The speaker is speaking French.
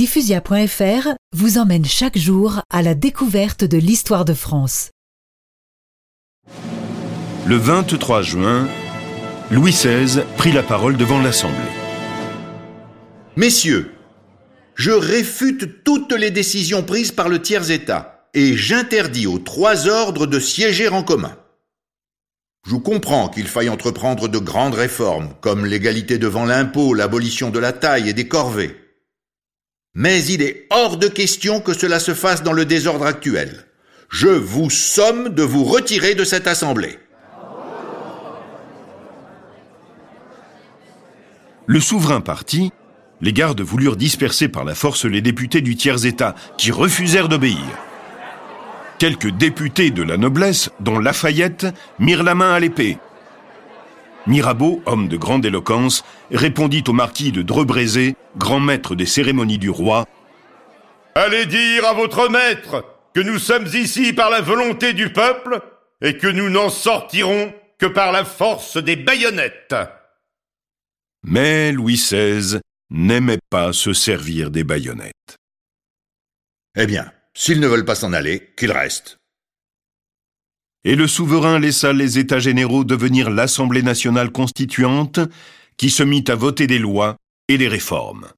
Diffusia.fr vous emmène chaque jour à la découverte de l'histoire de France. Le 23 juin, Louis XVI prit la parole devant l'Assemblée. Messieurs, je réfute toutes les décisions prises par le tiers-État et j'interdis aux trois ordres de siéger en commun. Je comprends qu'il faille entreprendre de grandes réformes, comme l'égalité devant l'impôt, l'abolition de la taille et des corvées. Mais il est hors de question que cela se fasse dans le désordre actuel. Je vous somme de vous retirer de cette assemblée. Le souverain parti, les gardes voulurent disperser par la force les députés du tiers-État, qui refusèrent d'obéir. Quelques députés de la noblesse, dont Lafayette, mirent la main à l'épée. Mirabeau, homme de grande éloquence, répondit au marquis de Drebrézé, grand maître des cérémonies du roi. Allez dire à votre maître que nous sommes ici par la volonté du peuple et que nous n'en sortirons que par la force des baïonnettes. Mais Louis XVI n'aimait pas se servir des baïonnettes. Eh bien, S'ils ne veulent pas s'en aller, qu'ils restent. Et le souverain laissa les États généraux devenir l'Assemblée nationale constituante, qui se mit à voter des lois et des réformes.